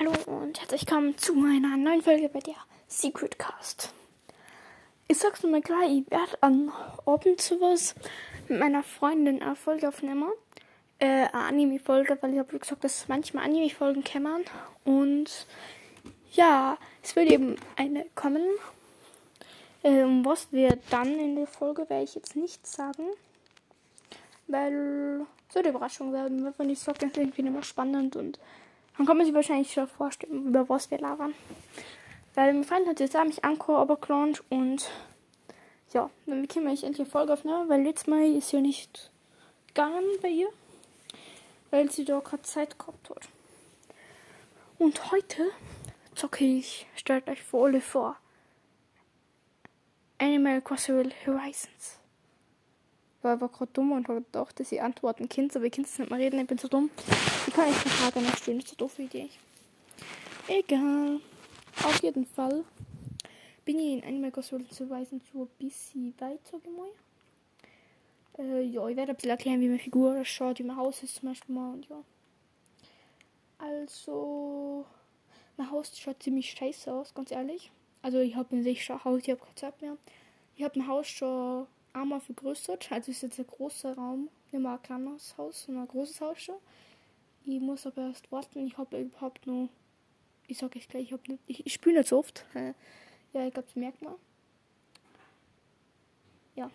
Hallo und herzlich willkommen zu einer neuen Folge bei der Secret Cast. Ich sag's nur mal gleich, ich werde am Abend sowas mit meiner Freundin eine Folge aufnehmen. Äh, eine Anime-Folge, weil ich habe gesagt, dass manchmal Anime-Folgen kämmern. Und ja, es wird eben eine kommen. Äh, um was wir dann in der Folge, werde ich jetzt nicht sagen. Weil es wird Überraschung werden, wenn ich sage, das ist irgendwie immer spannend und dann kann man sich wahrscheinlich schon vorstellen, über was wir labern. Weil mein Freund hat jetzt auch mich Anchor gelauncht und ja, dann können wir endlich eine Folge aufnehmen, weil letztes Mal ist ja nicht gegangen bei ihr, weil sie da gerade Zeit gehabt hat. Und heute zocke ich, stellt euch vor alle vor, Animal Crossing Horizons. War gerade dumm und habe gedacht, dass ich antworten kann, aber ich kann es nicht mehr reden, ich bin so dumm. Ich kann echt eine Frage noch stellen, das ist eine doofe Idee. Egal. Auf jeden Fall bin ich in Animal Crossing zu weisen so ein bisschen weit, sag ich mal. Äh, ja, ich werde ein bisschen erklären, wie meine Figur ausschaut, wie mein Haus ist zum Beispiel mal und ja. Also, mein Haus schaut ziemlich scheiße aus, ganz ehrlich. Also, ich habe ein sicher Haus, ich habe keine Zeit mehr. Ich habe mein Haus schon einmal vergrößert. Also ist jetzt ein großer Raum, nicht mehr ein kleines Haus, sondern ein großes Haus schon. Ich muss aber erst warten. Ich habe überhaupt nur, ich sage es gleich, ich, hab nicht, ich, ich spiele nicht so oft. Ja, ich glaube, das merkt man. Ja.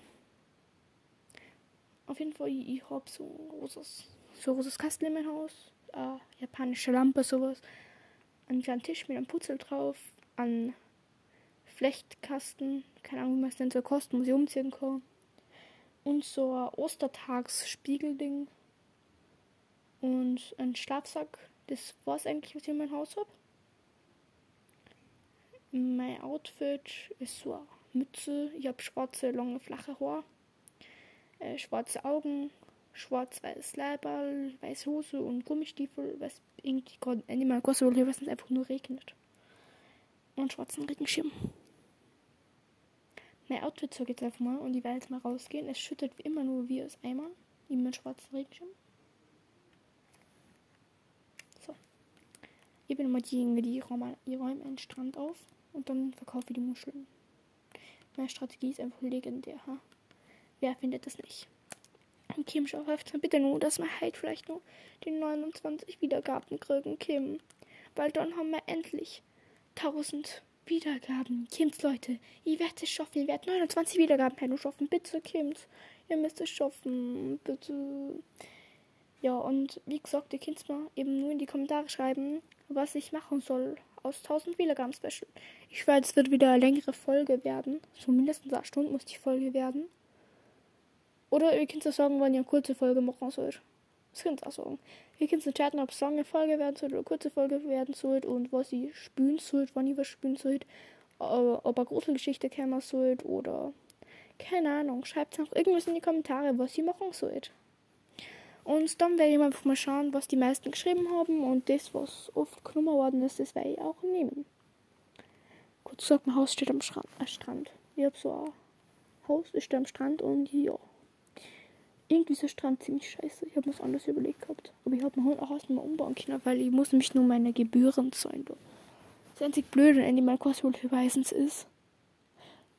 Auf jeden Fall, ich, ich habe so ein großes, so großes Kasten in meinem Haus. Eine japanische Lampe, sowas. Einen kleinen Tisch mit einem Putzel drauf. Ein Flechtkasten, keine Ahnung, wie man es nennt, so Kosten, muss ich umziehen kann. Und so ein Ostertagsspiegelding. Und ein Schlafsack. Das war es eigentlich, was ich in meinem Haus habe. Mein Outfit ist so eine Mütze. Ich habe schwarze, lange, flache Haare. Äh, schwarze Augen. Schwarz-weiß Leiberl, weiße Hose und Gummistiefel, was irgendwie gerade Animal Crossing hier, was es einfach nur regnet. Und schwarzen Regenschirm mein Outfit zog jetzt einfach mal und ich werde jetzt mal rausgehen. Es schüttet wie immer nur wie aus Eimer. In meinen schwarzen Regenschirm. So. Ich bin immer diejenige, die räumen, die einen Strand auf und dann verkaufe ich die Muscheln. Meine Strategie ist einfach legendär. Ha? Wer findet das nicht? Und Kim, schau bitte nur, dass wir heute vielleicht nur die 29 Wiedergaben kriegen, Kim. Weil dann haben wir endlich 1000 Wiedergaben. Kims, Leute, ihr werdet es schaffen. Ihr werdet 29 Wiedergaben per schaffen. Bitte, Kims. Ihr müsst es schaffen. Bitte. Ja, und wie gesagt, ihr könnt mal eben nur in die Kommentare schreiben, was ich machen soll aus 1000 Wiedergaben Special. Ich weiß, es wird wieder eine längere Folge werden. So mindestens eine Stunde muss die Folge werden. Oder ihr könnt sagen, wann ihr eine kurze Folge machen sollt. Das könnt ihr auch sagen. Ihr könnt chatten, ob es eine Folge werden soll oder kurze Folge werden soll und was ihr spielen sollt, wann ihr was spielen sollt, ob eine große Geschichte kommen sollt oder keine Ahnung. Schreibt noch irgendwas in die Kommentare, was ihr machen sollt. Und dann werde ich einfach mal schauen, was die meisten geschrieben haben und das, was oft genommen worden ist, das werde ich auch nehmen. Kurz gesagt, mein Haus steht am Strand. Äh, Strand. Ich habe so ein Haus, ist am Strand und ja irgendwie ist der Strand ziemlich scheiße. Ich habe mir was anderes überlegt gehabt. Aber ich habe mein Hund auch erstmal umbauen können, weil ich muss nämlich nur meine Gebühren zahlen. Das einzig Blöde an Animal Crossing Horizons ist,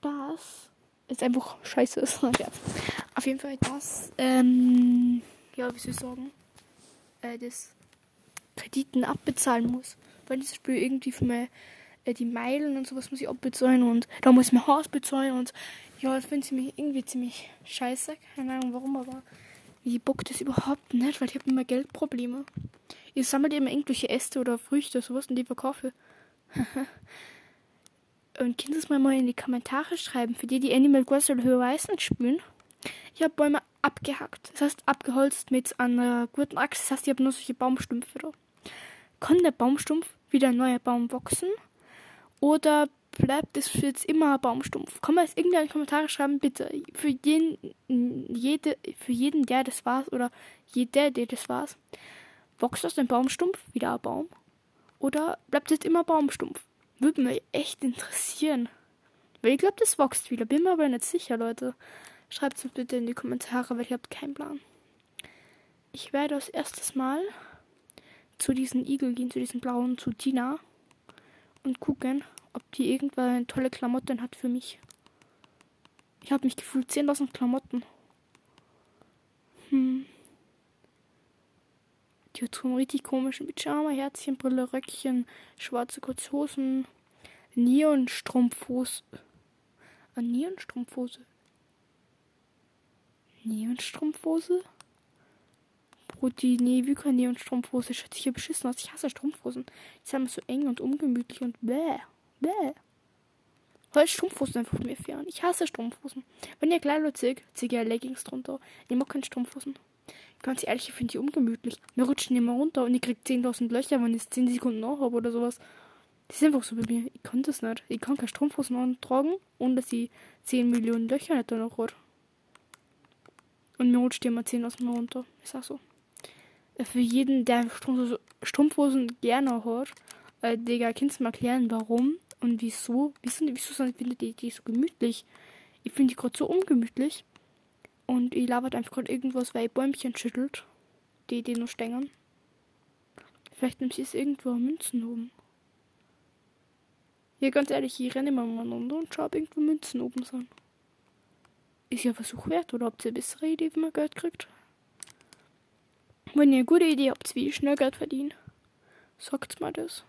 dass es einfach scheiße ist. ja. Auf jeden Fall das, ähm, ja, wie soll ich sagen, äh, das Krediten abbezahlen muss. Weil dieses Spiel irgendwie für meine, äh, die Meilen und sowas muss ich abbezahlen und da muss ich mein Haus bezahlen und ja, das finde ich irgendwie ziemlich scheiße. Keine Ahnung warum, aber ich bock das überhaupt nicht, weil ich habe immer Geldprobleme. Ich sammle immer irgendwelche Äste oder Früchte, sowas und die verkaufe. und könnt es mal mal in die Kommentare schreiben, für die, die Animal Crossing Horizon spielen. Ich habe Bäume abgehackt. Das heißt, abgeholzt mit einer guten Axt. Das heißt, ich habe nur solche Baumstümpfe da. Kann der Baumstumpf wieder ein neuer Baum wachsen? Oder bleibt es jetzt immer Baumstumpf. Kann man es irgendwie in die Kommentare schreiben, bitte. Für jeden, jede, für jeden, der das war, oder jeder, der das war, wächst aus dem Baumstumpf wieder ein Baum? Oder bleibt es immer Baumstumpf? Würde mich echt interessieren. Weil ich glaube, das wächst wieder. Bin mir aber nicht sicher, Leute. Schreibt es bitte in die Kommentare, weil ich habe keinen Plan. Ich werde als erstes mal zu diesem Igel gehen, zu diesem blauen, zu Tina und gucken, ob die irgendwann tolle Klamotten hat für mich. Ich habe mich gefühlt 10.000 Klamotten. Hm. Die hat so einen richtig komischen Pyjama, Herzchen, Brille, Röckchen, schwarze Kurzhosen, Neonstrumpfhose. Ah, Neonstrumpfhose. Neonstrumpfhose? Brudi, nee, wie kann Neonstrumpfhose? Schätze ich hier beschissen aus. Ich hasse Strumpfhosen. Die sind immer so eng und ungemütlich und bäh. Bäh. Weil Strumpfhosen einfach mir fern. Ich hasse Strumpfhosen. Wenn ihr klein seht, zieht ihr Leggings drunter. Ich mag keine Strumpfhosen. Ganz ehrlich, ich finde die ungemütlich. Wir rutschen immer runter und ich krieg 10.000 Löcher, wenn ich es 10 Sekunden noch habe oder sowas. Die sind einfach so bei mir. Ich kann das nicht. Ich kann keine Strumpfhosen antragen, ohne dass ich 10 Millionen Löcher nicht da noch hat. Und mir rutscht immer 10.000 runter. Ist auch so. Für jeden, der Strumpfhosen gerne hat, äh, Digga, kannst du mal erklären, warum und wieso? Wieso, wieso findet ihr die so gemütlich? Ich finde die gerade so ungemütlich. Und ich labert einfach gerade irgendwas, weil ihr Bäumchen schüttelt. Die, die nur stängern. Vielleicht nimmt sie es irgendwo Münzen oben. Ja, ganz ehrlich, ich renne immer umeinander und schaue, ob irgendwo Münzen oben sind. Ist ja Versuch wert, oder habt ihr eine bessere Idee, wie man Geld kriegt? Wenn ihr eine gute Idee habt, wie ich schnell Geld verdiene, sagt mal das.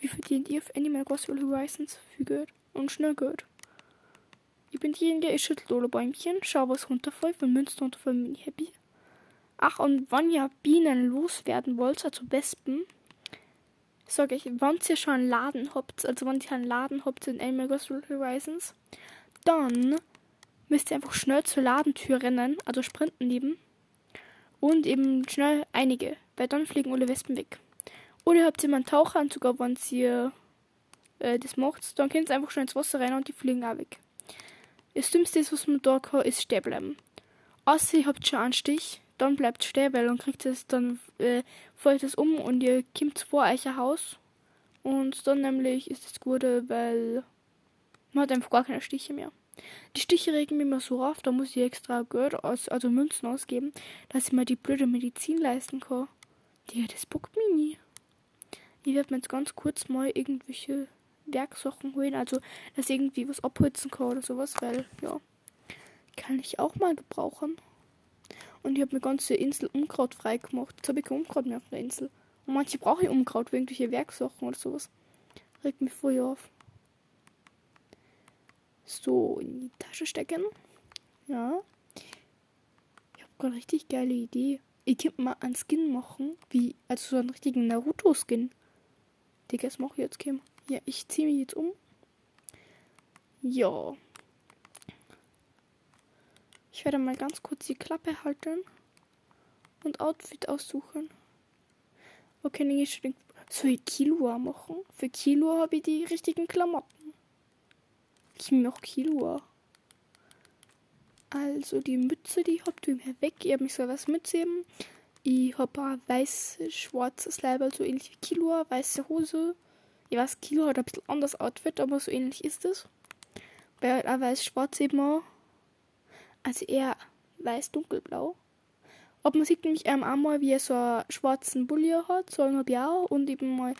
Wie verdient ihr auf Animal Crossing Horizons viel Geld und schnell Geld? Ich bin diejenige, ich schüttel alle Bäumchen, schau was runterfällt, wenn Münzen runterfallen, bin ich happy. Ach, und wenn ihr Bienen loswerden wollt, also Wespen, sag ich, wenn ihr schon einen Laden habt, also wenn ihr einen Laden habt in Animal Crossing Horizons, dann müsst ihr einfach schnell zur Ladentür rennen, also sprinten neben. Und eben schnell einige, weil dann fliegen alle Wespen weg. Oder ihr habt immer einen Taucheranzug, aber wenn ihr äh, das macht, dann könnt ihr einfach schnell ins Wasser rein und die fliegen auch weg. Das Dümmste, was man da kann, ist stehen bleiben. Außer ihr habt schon einen Stich, dann bleibt stehen, weil dann kriegt es, dann äh, fällt es um und ihr kommt vor euch ein Haus. Und dann nämlich ist das Gute, weil man hat einfach gar keine Stiche mehr. Die Stiche regen mich immer so auf, da muss ich extra Geld aus, also Münzen ausgeben, dass ich mir die blöde Medizin leisten kann. Die, das bockt mich nie. Ich werde mir jetzt ganz kurz mal irgendwelche Werksachen holen, also dass ich irgendwie was abholzen kann oder sowas, weil, ja, kann ich auch mal gebrauchen. Und ich habe mir ganze Insel Unkraut frei gemacht. Jetzt habe ich kein Unkraut mehr auf der Insel. Und manche brauchen Unkraut für irgendwelche Werksachen oder sowas. Regt mich voll auf so in die Tasche stecken. Ja. Ich habe gerade richtig geile Idee. Ich könnte mal einen Skin machen, wie, also so einen richtigen Naruto-Skin. Digga, das mache ich jetzt, Kim. Ja, ich ziehe mich jetzt um. Ja. Ich werde mal ganz kurz die Klappe halten und Outfit aussuchen. Okay, dann ich soll ich Kilo machen? Für Kilo habe ich die richtigen Klamotten ich noch Kilo. Also die Mütze, die habt ihr mir weg. Ihr habt mich so was mitgeben. Ich hab ein weißes, schwarzes Leib, so ähnlich wie Kilo, weiße Hose. Ich weiß, Kilo hat ein bisschen anderes Outfit, aber so ähnlich ist es. Bei halt auch weiß-schwarz eben auch. Also eher weiß-dunkelblau. Aber man sieht nämlich einmal, wie er so einen schwarzen Bulli hat, so ein Blau und eben mal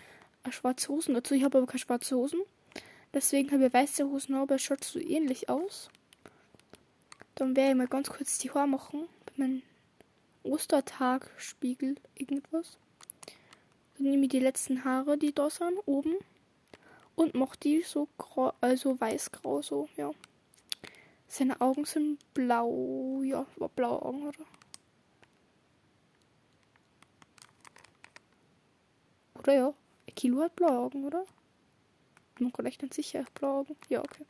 schwarze Hosen dazu. Ich habe aber keine schwarze Hosen. Deswegen habe ich weiße Hosen, aber es schaut so ähnlich aus. Dann werde ich mal ganz kurz die Haare machen. Bei meinem Ostertag-Spiegel irgendwas. Dann nehme ich die letzten Haare, die da sind, oben. Und mache die so grau, also weiß-grau, so, ja. Seine Augen sind blau. Ja, war blaue Augen, oder? Oder ja? Kilo hat blaue Augen, oder? bin mir nicht sicher. Blaue Augen? Ja, okay.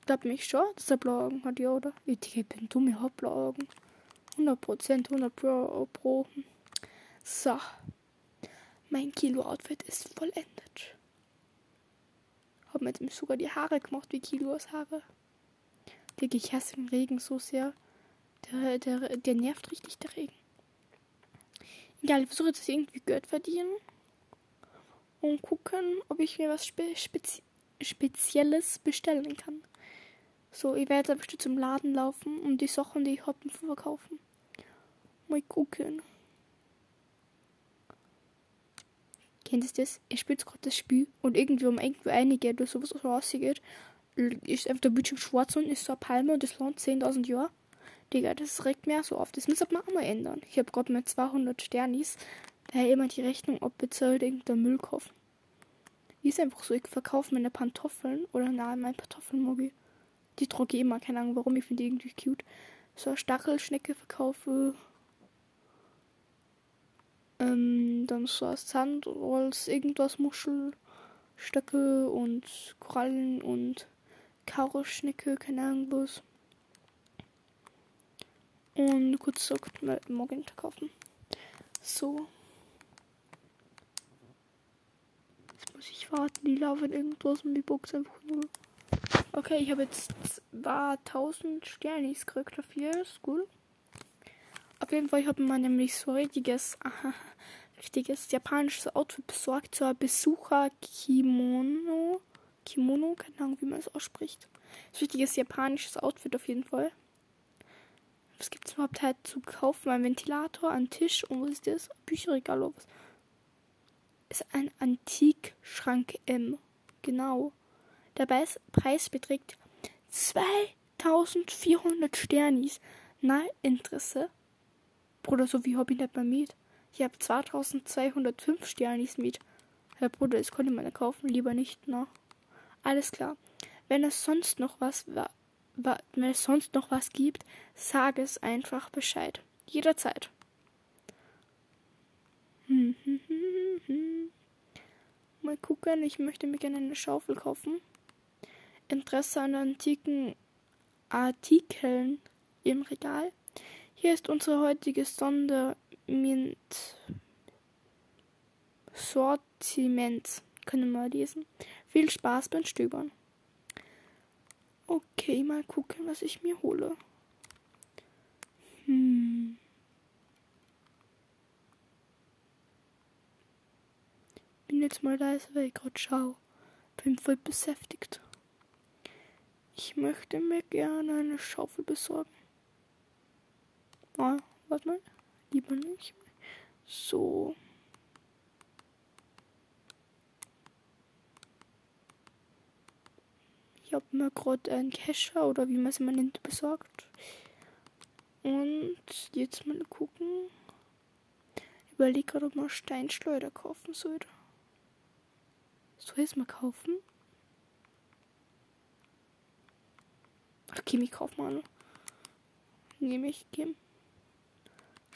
Ich glaube mich schon, dass er blaue Augen hat, ja, oder? Ich bin dumm, ich habe blaue Augen. 100%, 100 Pro, Pro. So. Mein Kilo-Outfit ist vollendet. Hab mir jetzt sogar die Haare gemacht wie Kilos Haare. Digga, ich hasse den Regen so sehr. Der, der, der nervt richtig, der Regen. Egal, ich versuche jetzt irgendwie Geld verdienen und gucken, ob ich mir was Spe Spezi Spezielles bestellen kann. So, ich werde bestimmt zum Laden laufen und die Sachen, die ich habe, verkaufen. Mal gucken. Kennt ihr das? Ihr spielt gerade das Spiel und irgendwie um irgendwo einige oder sowas so rausgeht, ist einfach der Bildschirm schwarz und ist so eine Palme und das Land 10.000 Jahre. Digga, das regt mir so auf. Das müsste man auch mal ändern. Ich habe gerade mit 200 Sternis daher immer die Rechnung abbezahlt, irgendein Müll kaufen. Ist einfach so, ich verkaufe meine Pantoffeln oder nein, mein Pantoffelmobil. Die trage ich immer, keine Ahnung warum, ich finde die irgendwie cute. So eine Stachelschnecke verkaufe. Ähm, dann so ein Sandholz, irgendwas Muschelstöcke und Korallen und Karoschnecke, keine Ahnung was. Und kurz gesagt, morgen kaufen. So. Jetzt muss ich warten, die laufen irgendwas und die Box einfach nur. Okay, ich habe jetzt war 1000 Sternis gekriegt dafür. Ist gut. Auf jeden Fall, ich habe mir nämlich so richtiges, aha, richtiges japanisches Outfit besorgt. So ein Besucher-Kimono. Kimono, keine Ahnung, wie man es ausspricht. So richtiges japanisches Outfit auf jeden Fall. Was gibt es überhaupt halt zu kaufen? Ein Ventilator, ein Tisch und was ist das? Bücherregal oder was? Ist ein Antikschrank M. Genau. Der Preis beträgt 2400 Sternis. Na, Interesse? Bruder, so wie ich nicht mehr mit. Ich habe 2205 Sternis mit. Herr Bruder, das konnte man kaufen, lieber nicht, na. Alles klar. Wenn es sonst noch was wenn es sonst noch was gibt, sage es einfach Bescheid. Jederzeit. Mal gucken, ich möchte mir gerne eine Schaufel kaufen. Interesse an antiken Artikeln im Regal. Hier ist unser heutiges Sondermint Sortiment. Können wir lesen. Viel Spaß beim Stöbern. Okay, mal gucken, was ich mir hole. Hm. Bin jetzt mal leise, weil ich gerade schaue. Bin voll beschäftigt. Ich möchte mir gerne eine Schaufel besorgen. Ah, warte mal. Lieber nicht. So. Ich habe mir gerade einen Kescher oder wie man es immer nennt besorgt. Und jetzt mal gucken. Überlege gerade, ob man Steinschleuder kaufen sollte. Soll ich es mal kaufen? Ach, Kimi, kauf mal. Nehme ich, Kim.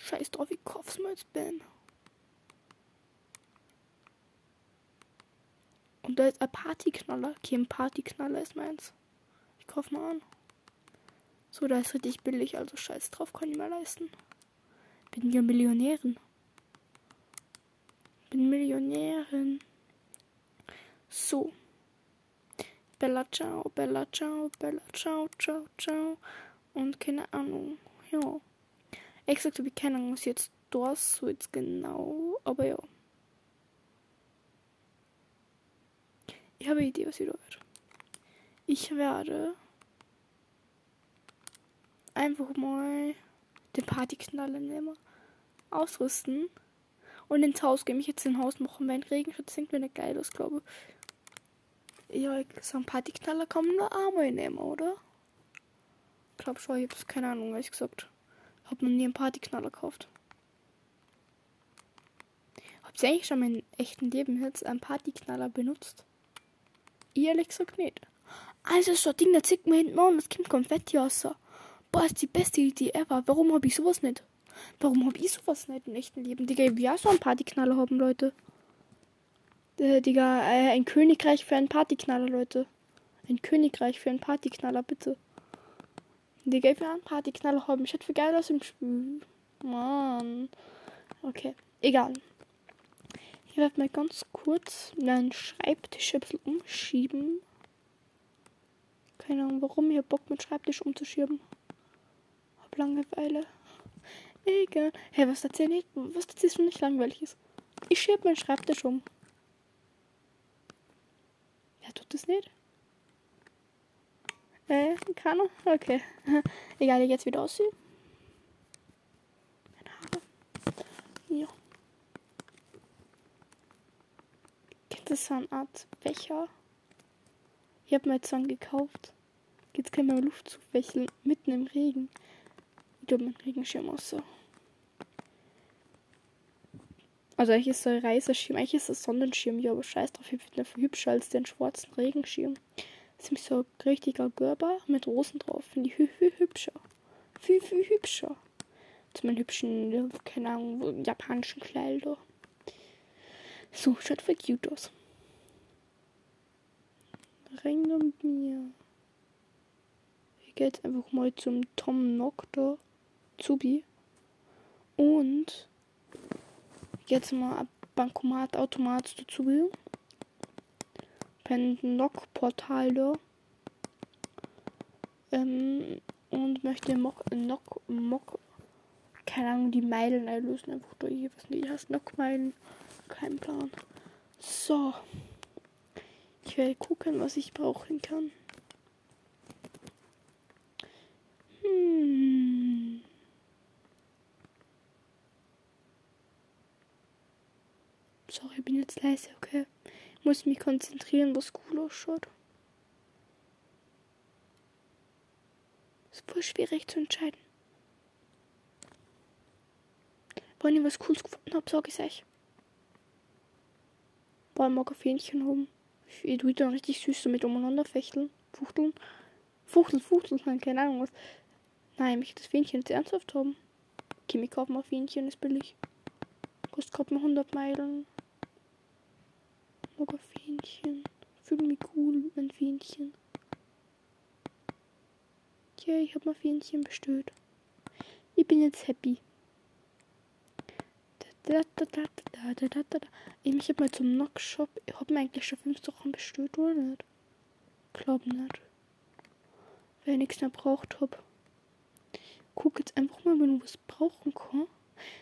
Scheiß drauf, ich kauf's mal als Bam. Und da ist ein Partyknaller. Kim, Partyknaller ist meins. Ich kauf mal an. So, da ist richtig billig, also scheiß drauf, kann ich mal leisten. Bin ja Millionärin. Bin Millionärin. So. Bella ciao, Bella ciao, Bella ciao, ciao, ciao. Und keine Ahnung. Ja. Exakt habe ich keine Ahnung, was jetzt das so jetzt genau. Aber ja. Ich habe eine Idee, was ich da werde. Ich werde einfach mal den Partyknaller nehmen, ausrüsten und ins Haus gehen. Mich jetzt ins Haus machen, wenn Regen Das sieht mir nicht geil aus, glaube ich. Ja, so ein Partyknaller kann man nur einmal nehmen, oder? Ich glaube schon, ich habe keine Ahnung, was ich gesagt habe. noch nie einen Partyknaller gekauft. Habt ihr eigentlich schon mal in echten Leben jetzt einen Partyknaller benutzt? Ich ehrlich gesagt nicht. Also so ein Ding, da zieht man hinten an, das kommt Konfetti raus. Boah, ist die beste Idee ever. Warum habe ich sowas nicht? Warum habe ich sowas nicht im echten Leben? Digga, ich will auch so einen Partyknaller haben, Leute. Äh, Digga, äh, ein Königreich für einen Partyknaller, Leute. Ein Königreich für einen Partyknaller, bitte. Will einen Partyknaller haben. Ich hätte für geil aus im Spiel. Mann. Okay, egal. Ich werde mal ganz kurz meinen Schreibtisch ein bisschen umschieben. Keine Ahnung, warum ich Bock mit Schreibtisch umzuschieben. Hab Langeweile. Egal. Hey, was erzähl ich? Was erzählst du nicht langweilig ist? Ich schiebe meinen Schreibtisch um. Wer tut das nicht? Äh, keiner? Okay. Egal, wie jetzt wieder aussieht. Meine Haare. Ja. Das ist eine Art Becher. Ich habe mir jetzt einen gekauft. Jetzt kann man Luft zuwächeln, mitten im Regen. Ich glaube, mein Regenschirm auch so. Also eigentlich ist es ein Reiseschirm, eigentlich ist es ein Sonnenschirm, ja, aber scheiß drauf, ich finde viel hübscher als den schwarzen Regenschirm. Nämlich so ein richtiger Görber mit Rosen drauf, finde ich viel, viel hübscher. Viel, viel hübscher. Zu meinen hübschen, keine Ahnung, japanischen Kleider. So, schaut voll cute aus. Ring mit mir. Ich gehe jetzt einfach mal zum Tom Nock da. Zubi. Und jetzt mal ein Bankomat, Automat dazu will. Beim Nock-Portal da. Ähm, und möchte Mock, Nock, Mock, keine Ahnung, die Meilen einlösen. Einfach durch, ich weiß nicht, heißt Nock-Meilen. Kein Plan. So. Ich werde gucken, was ich brauchen kann. Hm. Sorry, ich bin jetzt leise, okay? Muss mich konzentrieren, was cool ausschaut. Ist voll schwierig zu entscheiden. Wenn ich was Cooles gefunden habe, sage ich es euch. Boah, ich mag ein Fähnchen haben. Ich tue dann richtig süß damit umeinander fechteln. Fuchteln. Fuchteln, fuchteln, keine Ahnung was. Nein, ich möchte das Fähnchen jetzt ernsthaft haben. Okay, wir kaufen mal Fähnchen, ist billig. Kostet gerade mal 100 Meilen. Ein Fähnchen. Fühle mich cool meinem Fähnchen. Ja, ich habe mein Fähnchen bestellt. Ich bin jetzt happy. Ich habe mal zum Knock-Shop. Ich habe mir eigentlich schon fünf Sachen bestellt, oder nicht? Glaub nicht. Weil ich nichts mehr braucht habe. Guck jetzt einfach mal, wenn du was brauchen kann.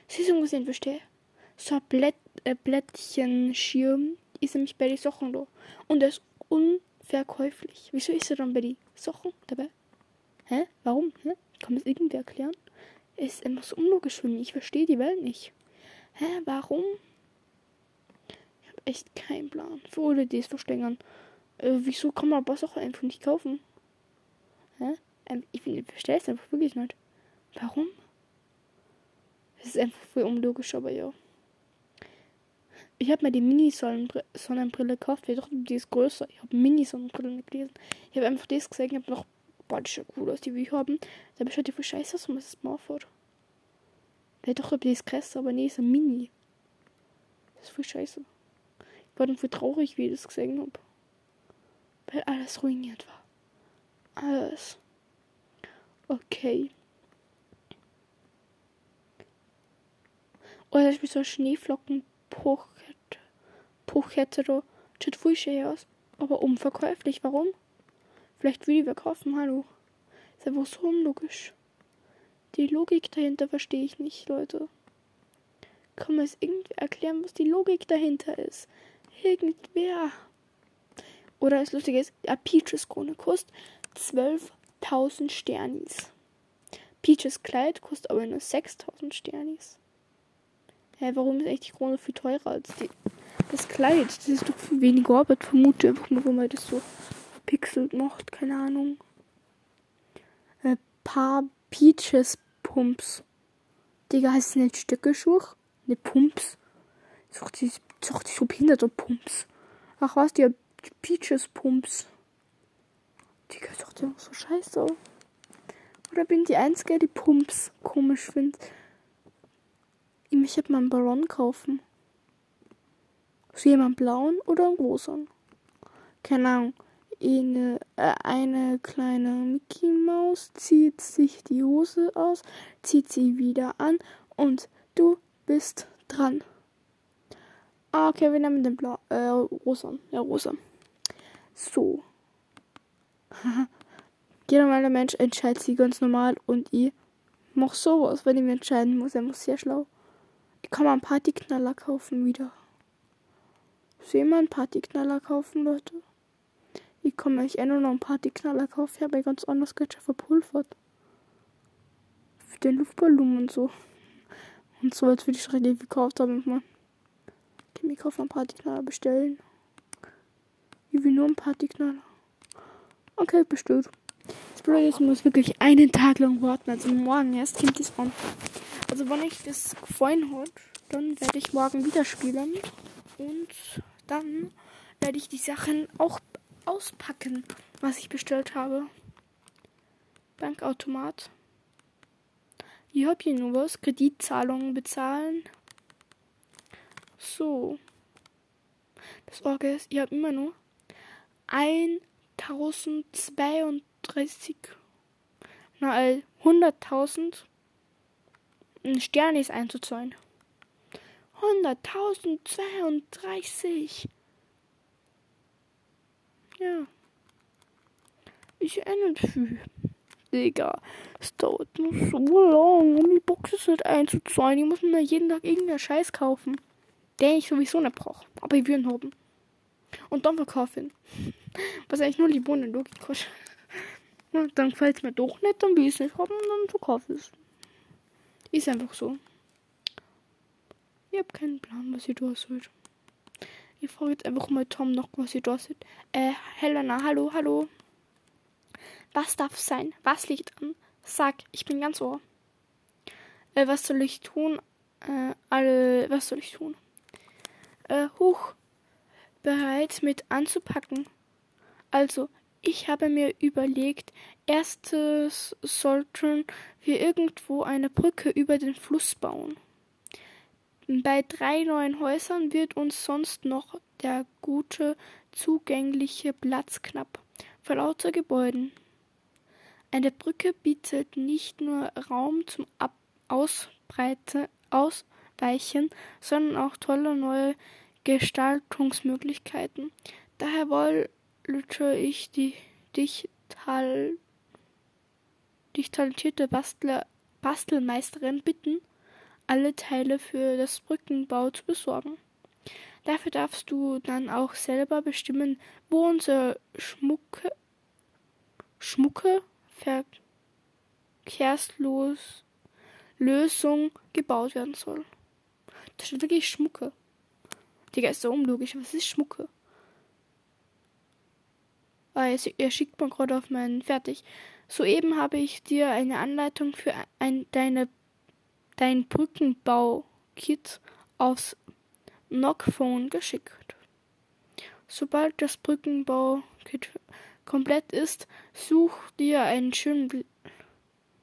Siehst du, was ich verstehe? So ein Blätt, äh, Blättchenschirm ist nämlich bei den Sachen da. Und der ist unverkäuflich. Wieso ist er dann bei den Sachen dabei? Hä? Warum? Hä? Kann man es irgendwie erklären? Es ist einfach so unlogisch für mich. Ich verstehe die Welt nicht. Hä? Warum? Ich habe echt keinen Plan. Für alle, die es verstängern. Äh, wieso kann man ein paar Sachen einfach nicht kaufen? Hä? Ähm, ich, ich verstehe es einfach wirklich nicht. Warum? Es ist einfach voll unlogisch, aber ja. Ich habe mir die Mini-Sonnenbrille gekauft. Ich dachte, die ist größer. Ich habe Mini-Sonnenbrille nicht gelesen. Ich habe einfach das gesehen. Ich habe noch, boah, die schaut cool aus, die wir haben. Da schaut die voll scheiße aus, man es mal fährt. Ich dachte, die ist größer, aber nee, ist ein Mini. Das ist voll scheiße. Ich war dann voll traurig, wie ich das gesehen habe. Weil alles ruiniert war. Alles. Okay. Oder ich bin so Schneeflocken Da. Schaut voll schön aus. Aber unverkäuflich. Warum? Vielleicht will ich verkaufen, hallo. Ist einfach so unlogisch. Die Logik dahinter verstehe ich nicht, Leute. Kann man es irgendwie erklären, was die Logik dahinter ist? Irgendwer. Oder das Lustige ist, der Peaches Krone kostet 12.000 Sternis. Peaches Kleid kostet aber nur 6.000 Sternis. Hä, warum ist eigentlich die Krone viel teurer als die, das Kleid? Das ist doch viel weniger Arbeit, vermute einfach nur, wo man das so pixelt macht, keine Ahnung. Äh, paar Peaches Pumps. Digga, heißt es nicht Stöckelschuh? Ne Pumps. Sucht die, sucht die so behinderte Pumps. Ach was, die Peaches Pumps. Digga, sucht ja so scheiße. Oder bin die Einzige, die Pumps komisch findet? Ich möchte mal einen Baron kaufen. So jemand blauen oder einen großen? Keine Ahnung. Eine, äh, eine kleine Mickey Maus zieht sich die Hose aus, zieht sie wieder an und du bist dran. Ah, okay, wir nehmen den blau, äh, rosa. Ja, rosa. So. Jeder normale Mensch entscheidet sich ganz normal und ich mach sowas, wenn ich mich entscheiden muss. Er muss sehr schlau. Ich kann mal einen Partyknaller kaufen wieder. Soll einen Partyknaller kaufen, Leute? Ich kann mir echt nur noch einen Partyknaller kaufen. Ich habe ja ganz anders Geld schon verpulvert. Für den Luftballon und so. Und so, als würde ich richtig gekauft haben. Ich kaufe einen Partyknaller bestellen. Ich will nur ein Partyknaller. Okay, bestimmt. Das Blöde ist, ich muss wirklich einen Tag lang warten. Also morgen erst kommt das an. Also wenn ich das gefallen hat, dann werde ich morgen wieder spielen. Und dann werde ich die Sachen auch auspacken, was ich bestellt habe. Bankautomat. Ich habe hier nur was. Kreditzahlungen bezahlen. So. Das Orgel ist, ich habe immer nur 1032. Na, 100.000 Stern ist einzuzahlen. 100.032. Ja. Ich erinnere mich. Digga, es dauert nur so lang, um die Boxes nicht einzuzahlen. Ich muss mir jeden Tag irgendeinen Scheiß kaufen, den ich sowieso nicht brauche. Aber ich will ihn haben. Und dann verkaufen. Was eigentlich nur die Bohne Logik kostet. Und dann gefällt es mir doch nicht, dann will ich es nicht haben und dann verkaufe ich es. Ist einfach so. Ich habe keinen Plan, was ihr da sollt. Ich frage jetzt einfach mal Tom noch, was ihr da seid. Äh, Helena, hallo, hallo. Was darf sein? Was liegt an? Sag, ich bin ganz ohr. Äh, was soll ich tun? Äh, alle, was soll ich tun? Äh, huch. Bereit mit anzupacken. Also, ich habe mir überlegt, erstes sollten wir irgendwo eine Brücke über den Fluss bauen. Bei drei neuen Häusern wird uns sonst noch der gute, zugängliche Platz knapp. Vor lauter Gebäuden. Eine Brücke bietet nicht nur Raum zum Ab Ausbreite, Ausweichen, sondern auch tolle neue Gestaltungsmöglichkeiten. Daher wollte ich die dich talentierte Bastler, Bastelmeisterin bitten, alle Teile für das Brückenbau zu besorgen. Dafür darfst du dann auch selber bestimmen, wo unsere Schmucke, Schmucke verkehrslos Lösung gebaut werden soll. Da steht wirklich Schmucke. Digga, ist so unlogisch. Was ist Schmucke? Ah, er schickt mir gerade auf meinen fertig. Soeben habe ich dir eine Anleitung für ein, deine, dein Brückenbau-Kit aufs Knockphone geschickt. Sobald das Brückenbau-Kit komplett ist, such dir ein schönes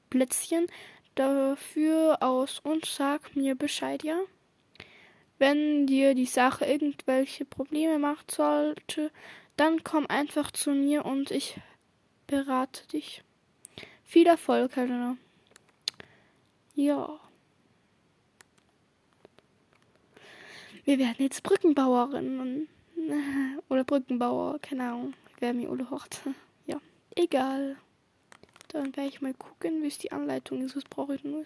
Plätzchen dafür aus und sag mir Bescheid, ja? Wenn dir die Sache irgendwelche Probleme macht sollte, dann komm einfach zu mir und ich berate dich. Viel Erfolg, Helena. Ja. Wir werden jetzt Brückenbauerinnen oder Brückenbauer, keine Ahnung wer mir alle hört. Ja, egal. Dann werde ich mal gucken, wie es die Anleitung ist. Was brauche ich nur?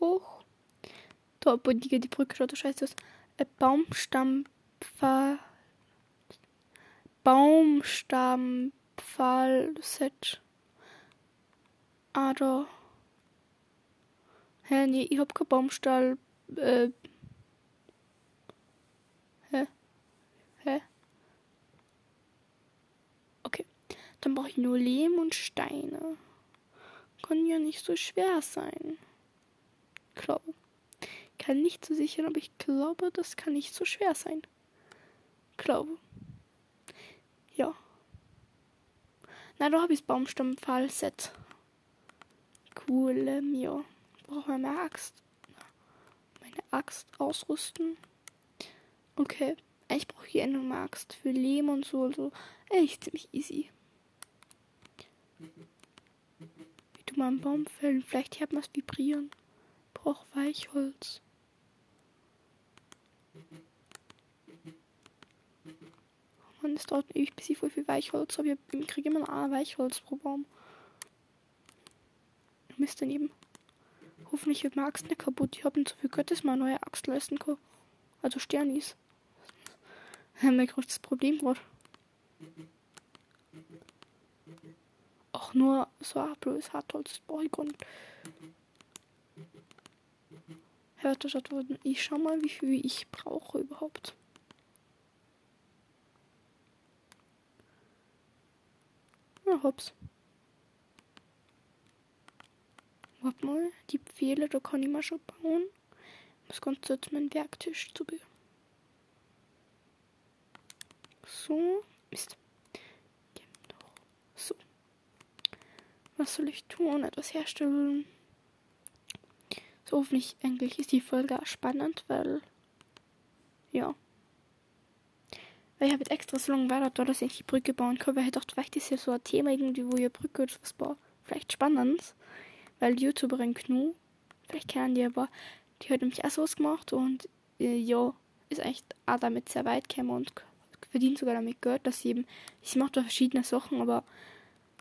Hoch. Da, die, die Brücke schaut, scheiße. Ein Baumstammpfahl. Baumstammpfahl-Set. Ah, da. Hä, nee, ich hab kein Baumstall. Äh, Hä? Okay. Dann brauche ich nur Lehm und Steine. Kann ja nicht so schwer sein. Glaube. Kann nicht so sicher, aber ich glaube, das kann nicht so schwer sein. Glaube. Ja. Na, da habe ich das Baumstammfall-Set. Cool, ähm, ja. Brauche meine Axt. Meine Axt ausrüsten. Okay. Ich brauche hier eine Axt für Lehm und so und so. Echt ziemlich easy. Wie du mal einen Baum fällen. Vielleicht hört man es vibrieren. Brauch Weichholz. Oh Mann, es dauert ewig, bis ich voll viel Weichholz habe. Ich kriege immer noch ein Weichholz pro Baum. Mist daneben. Hoffentlich wird meine Axt nicht kaputt. Ich habe nicht so viel man eine neue Axt leisten kann. Also Sternis. Haben wir gerade das Problem gerade. Auch nur so ein blödes Hartholz brauche ich gar nicht. Hört das Antworten. Ich schau mal, wie viel ich brauche überhaupt. Ja, hops. Mal, die Pfähle, da kann ich mal schon bauen. Das kommt jetzt mein Werktisch zu be. So, Mist. So. Was soll ich tun? Etwas herstellen. So hoffentlich eigentlich ist die Folge auch spannend, weil ja. Weil ich habe jetzt extra so lange weiter da, dass ich die Brücke bauen kann, weil ich dachte, vielleicht ist ja so ein Thema irgendwie, wo ihr Brücke oder was baut. Vielleicht spannend. Weil die YouTuberin Knu, vielleicht kennen die aber, die hat nämlich auch sowas gemacht und äh, ja, ist echt auch damit sehr weit gekommen und verdient sogar damit Geld, dass sie eben, sie macht da verschiedene Sachen, aber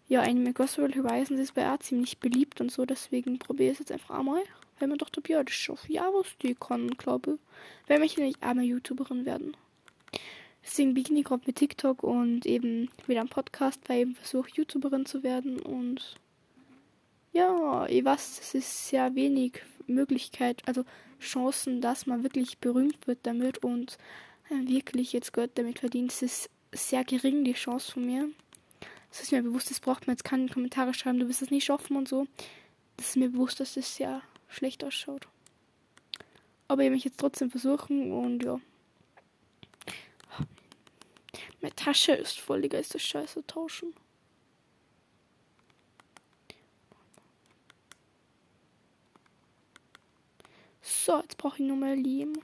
ja, Anime Gospel Horizons ist bei auch ziemlich beliebt und so, deswegen probiere ich es jetzt einfach einmal weil man dachte, ja, das schaffe ja, was die kann, glaube ich. Weil möchte nicht arme YouTuberin werden. Deswegen beginne ich gerade mit TikTok und eben mit einem Podcast, weil ich eben versuche, YouTuberin zu werden. Und ja, ich weiß, es ist sehr wenig Möglichkeit, also Chancen, dass man wirklich berühmt wird damit und äh, wirklich jetzt Geld damit verdient. Es ist sehr gering, die Chance von mir. Das ist mir bewusst, das braucht man jetzt keine Kommentare schreiben, du wirst es nicht schaffen und so. Das ist mir bewusst, dass das sehr schlecht ausschaut. Aber ich möchte jetzt trotzdem versuchen und ja. Meine Tasche ist voll, die ist Scheiße tauschen. So, jetzt brauche ich nur mal Lehm.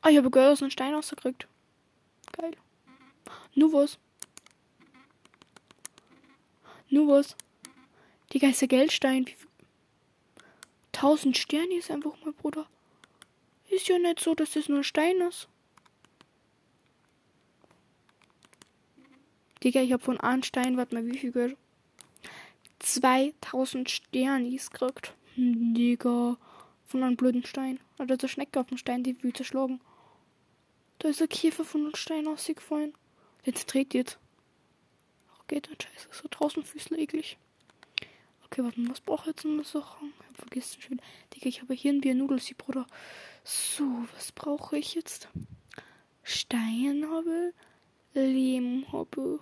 Ah, ich habe gehört, dass ein Stein rausgekriegt. Geil. Nur was. Nur was. Die Geister Geldstein. Wie 1000 Sterne ist einfach mal, Bruder. Ist ja nicht so, dass das nur Stein ist. Digga, ich hab von einem Stein, warte mal, wie viel gehört? 2000 Sternis gekriegt. Digga. Von einem blöden Stein. Oder der Schnecke auf dem Stein, die will zerschlagen. Da ist der Käfer von einem Stein ausgefallen. Jetzt dreht jetzt. Geht dann scheiße. So draußen Füßler eklig. Okay, warte was brauche ich jetzt noch Sachen? Ich hab vergessen schon. Digga, ich habe hier ein Bier Nudels, Bruder. So, was brauche ich jetzt? Stein habe, Lehm habe.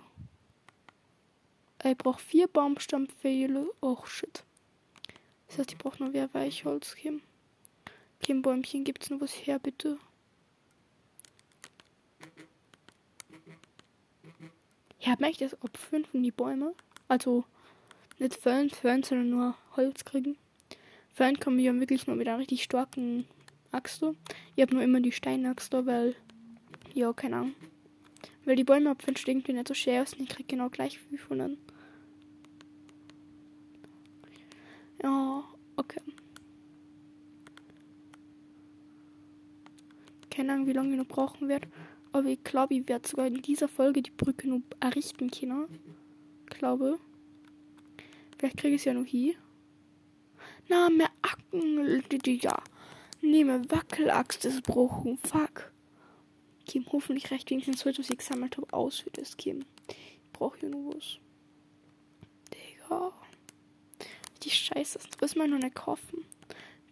Ich brauche vier Baumstammpfähle. Oh shit. Das heißt, ich brauche noch mehr Weichholz. Okay. Kein Bäumchen, gibt's noch was her, bitte? Ich habe eigentlich das Opfern von die Bäume. Also nicht Fällen, Fällen, sondern nur Holz kriegen. Kann man ja wirklich nur mit einer richtig starken Axt. Ich habe nur immer die Steinaxt weil, ja, keine Ahnung. Weil die Bäume abfällen irgendwie nicht so schwer aus und ich krieg genau gleich viel von denen. Ja, okay. Keine Ahnung, wie lange ich noch brauchen werde. Aber ich glaube, ich werde sogar in dieser Folge die Brücke noch errichten können. Glaube. Vielleicht kriege ich es ja noch hier. Na, mehr Acken. Ja. Nehme Wackelaxt des Bruchen. Fuck. Kim, hoffentlich reicht wenigstens heute, was ich gesammelt habe, aus für das Kim. Ich brauche hier nur was. Digga. Die Scheiße, das muss man noch nicht kaufen.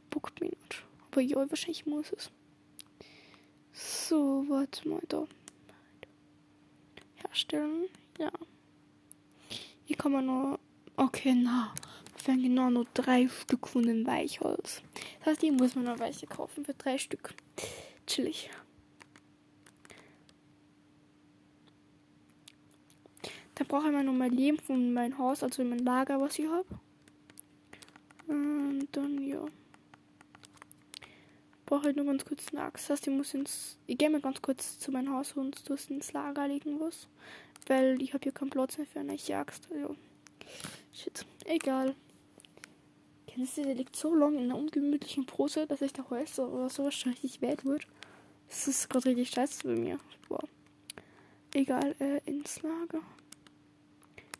Buckt mir nicht. Aber ja, wahrscheinlich muss es. So, warte mal da. Herstellen. Ja. Hier kann man nur Okay, na. Wir haben genau nur drei Stück von dem Weichholz. Das heißt, die muss man noch welche kaufen für drei Stück. Chillig. Da brauche ich mal noch mal Leben von meinem Haus, also in mein Lager, was ich habe. Und dann, ja. Brauche ich nur ganz kurz eine Axt. Das heißt, ich muss ins. Ich gehe mal ganz kurz zu meinem Haus und das ins Lager legen was. Weil ich habe hier keinen Platz mehr für eine Axt. Ja. Shit, egal. Kennst du, der liegt so lange in einer ungemütlichen Pose, dass ich da Häuser oder so wahrscheinlich wert wird. Das ist gerade richtig scheiße bei mir. Boah. Egal, äh, ins Lager.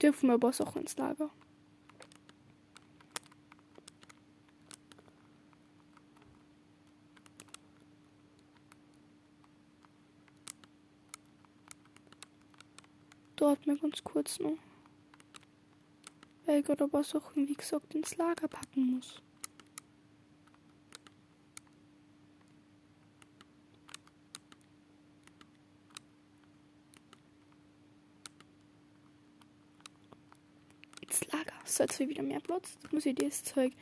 Dürfen wir aber auch ins Lager. überhaupt mal ganz kurz noch. Weil Gott aber auch wie gesagt ins Lager packen muss. Ins Lager. So, jetzt wieder mehr Platz. Jetzt muss ich das Zeug,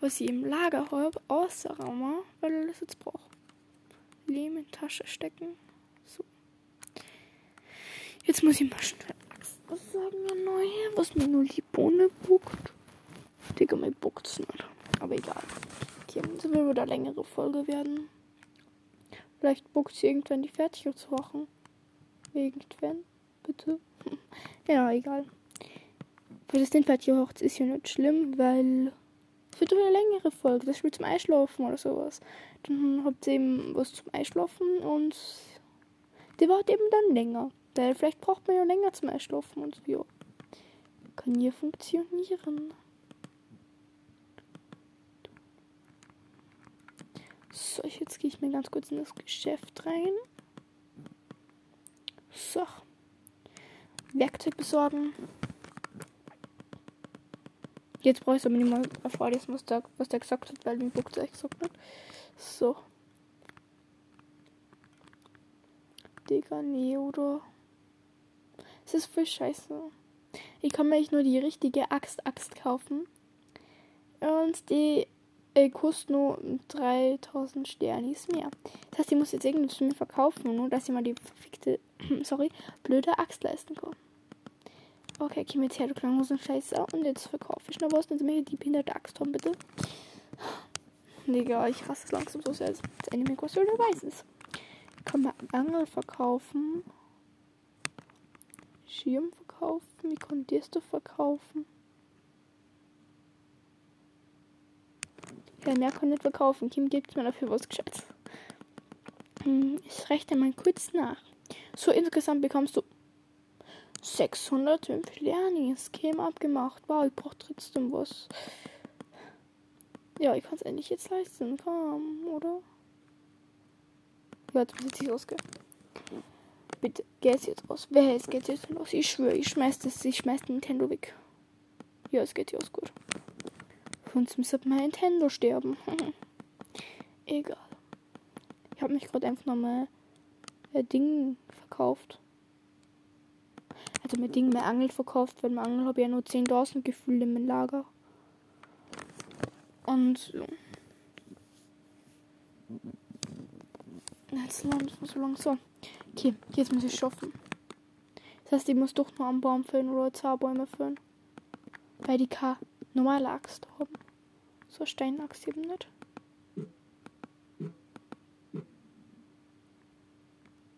was ich im Lager habe, außerraumen, weil ich das jetzt brauche. Lehm in Tasche stecken. So. Jetzt muss ich mal schnell was sagen wir neu, was mir nur die Bohne buckt. Digga, mir buckt's nicht. Aber egal. Okay, das wird wieder eine längere Folge werden. Vielleicht buckt sie irgendwann die fertig zu machen. Irgendwann, bitte. ja, egal. Für das den fertig hocht ist ja nicht schlimm, weil es wird eine längere Folge. Das spielt zum Einschlafen oder sowas. Dann habt ihr eben was zum Einschlafen und die war eben dann länger. Weil vielleicht braucht man ja länger zum Einschlafen und so. Kann hier funktionieren. So, jetzt gehe ich mir ganz kurz in das Geschäft rein. So. Werkzeug besorgen. Jetzt brauche ich aber nicht mal erfahren, was der, was der gesagt hat, weil mir Buch gesagt hat. So. Digga, nee, oder? Es ist voll scheiße. Ich kann mir echt nur die richtige Axt-Axt kaufen. Und die äh, kostet nur 3000 Sternis mehr. Das heißt, ich muss jetzt irgendwie zu mir verkaufen, nur dass ich mal die verfickte, sorry, blöde Axt leisten kann. Okay, komm jetzt her, du Klanghosen Scheiße. Und jetzt verkaufe ich noch was, dann mir die behinderte Axt haben, bitte. Digga, ich raste langsam so sehr, als Anime kostet oder weiß es. Kann mal Angel verkaufen. Schirm verkaufen. Wie konntest du verkaufen? Ja, mehr kann ich nicht verkaufen. Kim gibt mir dafür was Gescheites. Hm, ich rechne mal kurz nach. So, insgesamt bekommst du 605 Lernis. Kim abgemacht. Wow, ich brauche trotzdem was. Ja, ich kann es endlich jetzt leisten. Komm, oder? Ja, jetzt muss ich ausgehen. Bitte, geht jetzt aus. Wer ist geht jetzt los? Ich schwöre, ich schmeiß das, ich schmeiß Nintendo weg. Ja, es geht jetzt gut. Sonst müsste mein Nintendo sterben. Egal. Ich habe mich gerade einfach nochmal ein Ding verkauft. Also mit Ding mehr Angel verkauft, weil mein Angel habe ja nur 10.000 Gefühle im Lager. Und so. Jetzt landet so lang so. Okay, jetzt muss ich schaffen. Das heißt, ich muss doch nur am Baum füllen oder zwei Bäume füllen. Weil die keine normale Axt haben. So Steinaxt eben nicht.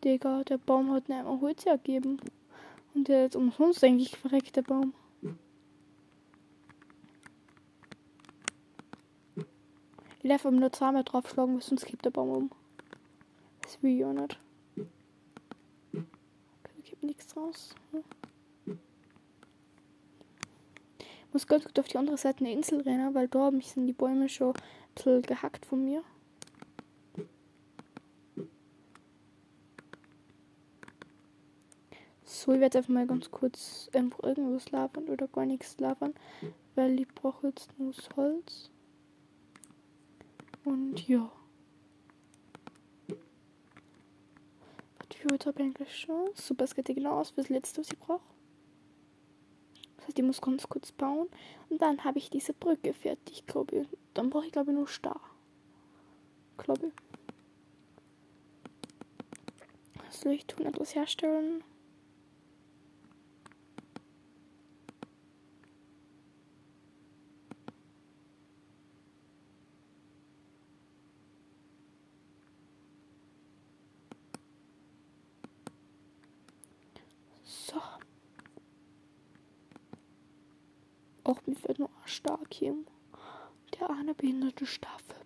Digga, der Baum hat nicht einmal Holz ergeben. Und der ist umsonst eigentlich verreckt, der Baum. Ich darf ihm nur zweimal draufschlagen, weil sonst kippt der Baum um. Das will ich auch nicht nichts raus. Hm. Muss ganz gut auf die andere Seite der Insel rennen, weil da sind die Bäume schon ein bisschen gehackt von mir. So, ich werde einfach mal ganz kurz einfach irgendwas labern oder gar nichts labern, weil ich brauche jetzt nur das Holz. Und ja. Für schon. Super, es geht genau aus für das letzte, was ich brauche. Das heißt, ich muss ganz kurz bauen. Und dann habe ich diese Brücke fertig, glaube ich. Dann brauche ich, glaube ich, nur Star. Glaube ich. Was soll ich tun? Etwas herstellen. Auch mir fällt nur stark. Der eine behinderte Staffel.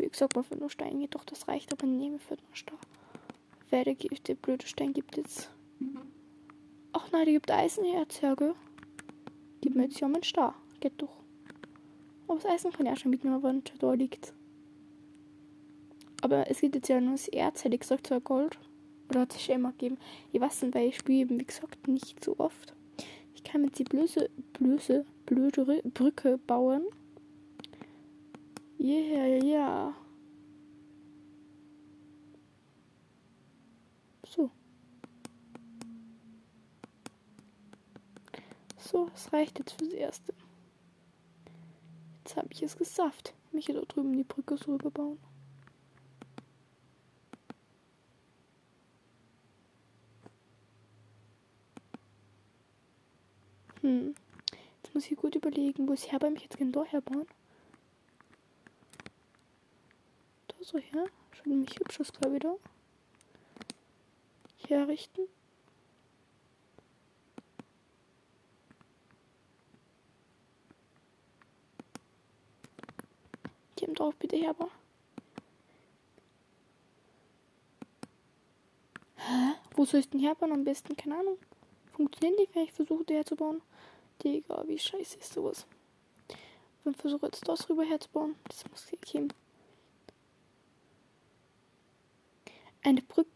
Wie gesagt, man für nur Stein geht doch, das reicht, aber mir fällt nur Star. Wer der, der blöde Stein gibt jetzt. Ach nein, die gibt Eisenherz, ja, gell? Gib mir jetzt ja meinen Star. Geht doch. Aber das Eisen kann ja schon mitnehmen, wenn es da liegt. Aber es gibt jetzt ja nur das Erz, hätte ich gesagt, so Gold. Oder hat es schon immer gegeben? Ich weiß nicht, weil ich spiele eben, wie gesagt, nicht so oft. Kann mit die blöse, blöse, blöde Brücke bauen. Yeah. So. So, so, es reicht jetzt fürs Erste. Jetzt habe ich es geschafft. Mich hier da drüben die Brücke so überbauen. Hm. Jetzt muss ich gut überlegen, wo ist her mich jetzt genau herbauen? Da so her. Schon nämlich hübsches ich da. Hier errichten. Hier drauf bitte herbauen. Hä? Wo soll ich denn herbauen am besten? Keine Ahnung. Funktionieren die, ich versuche, die herzubauen? Digga, wie scheiße ist sowas? Ich versuche jetzt das rüber herzubauen. Das muss gehen. Eine Brück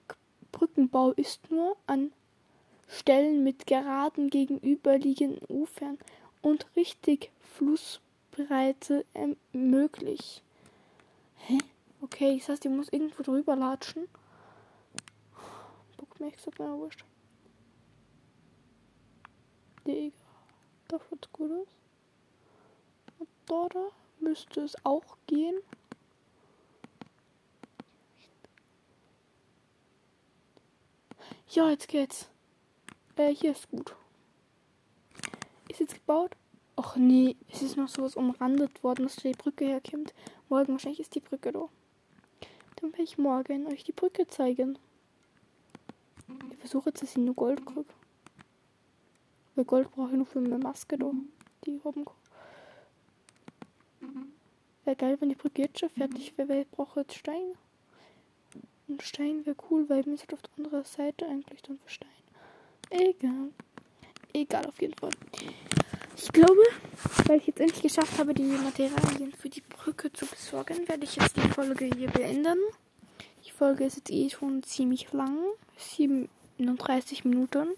Brückenbau ist nur an Stellen mit geraden gegenüberliegenden Ufern und richtig Flussbreite ähm, möglich. Hä? Okay, das heißt, ich muss irgendwo drüber latschen. Bock mir extra wurscht. Digga. Da schaut's gut aus. Und da müsste es auch gehen. Ja, jetzt geht's. Äh, hier ist gut. Ist jetzt gebaut? Och nee, es ist noch sowas umrandet worden, dass die Brücke herkommt. Morgen wahrscheinlich ist die Brücke da. Dann werde ich morgen euch die Brücke zeigen. Ich versuche jetzt, dass ich nur Gold kriege. Weil Gold brauche ich nur für meine Maske da. Die haben. Wäre geil, wenn die Brücke jetzt schon fertig wäre, weil ich brauche jetzt Stein. Und Stein wäre cool, weil mir ist auf der anderen Seite eigentlich dann für Stein. Egal. Egal, auf jeden Fall. Ich glaube, weil ich jetzt endlich geschafft habe, die Materialien für die Brücke zu besorgen, werde ich jetzt die Folge hier beenden. Die Folge ist jetzt eh schon ziemlich lang. 37 Minuten.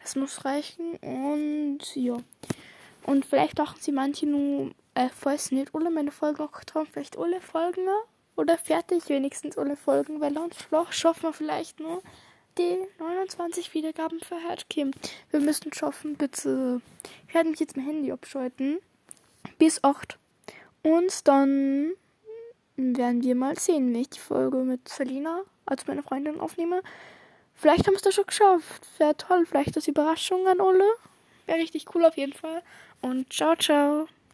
Das muss reichen. Und ja. Und vielleicht machen sie manche nur, äh, falls nicht alle meine Folgen auch getragen, vielleicht alle Folgen oder fertig wenigstens alle Folgen, weil sonst schaffen wir vielleicht nur die 29 Wiedergaben für Hardcam. Wir müssen schaffen, bitte. Ich werde mich jetzt mein Handy abschalten. Bis 8. Und dann werden wir mal sehen, wenn ich die Folge mit Selina, als meine Freundin, aufnehme. Vielleicht haben es da schon geschafft. Wäre toll. Vielleicht das Überraschung an alle. Wäre richtig cool auf jeden Fall. Und ciao, ciao.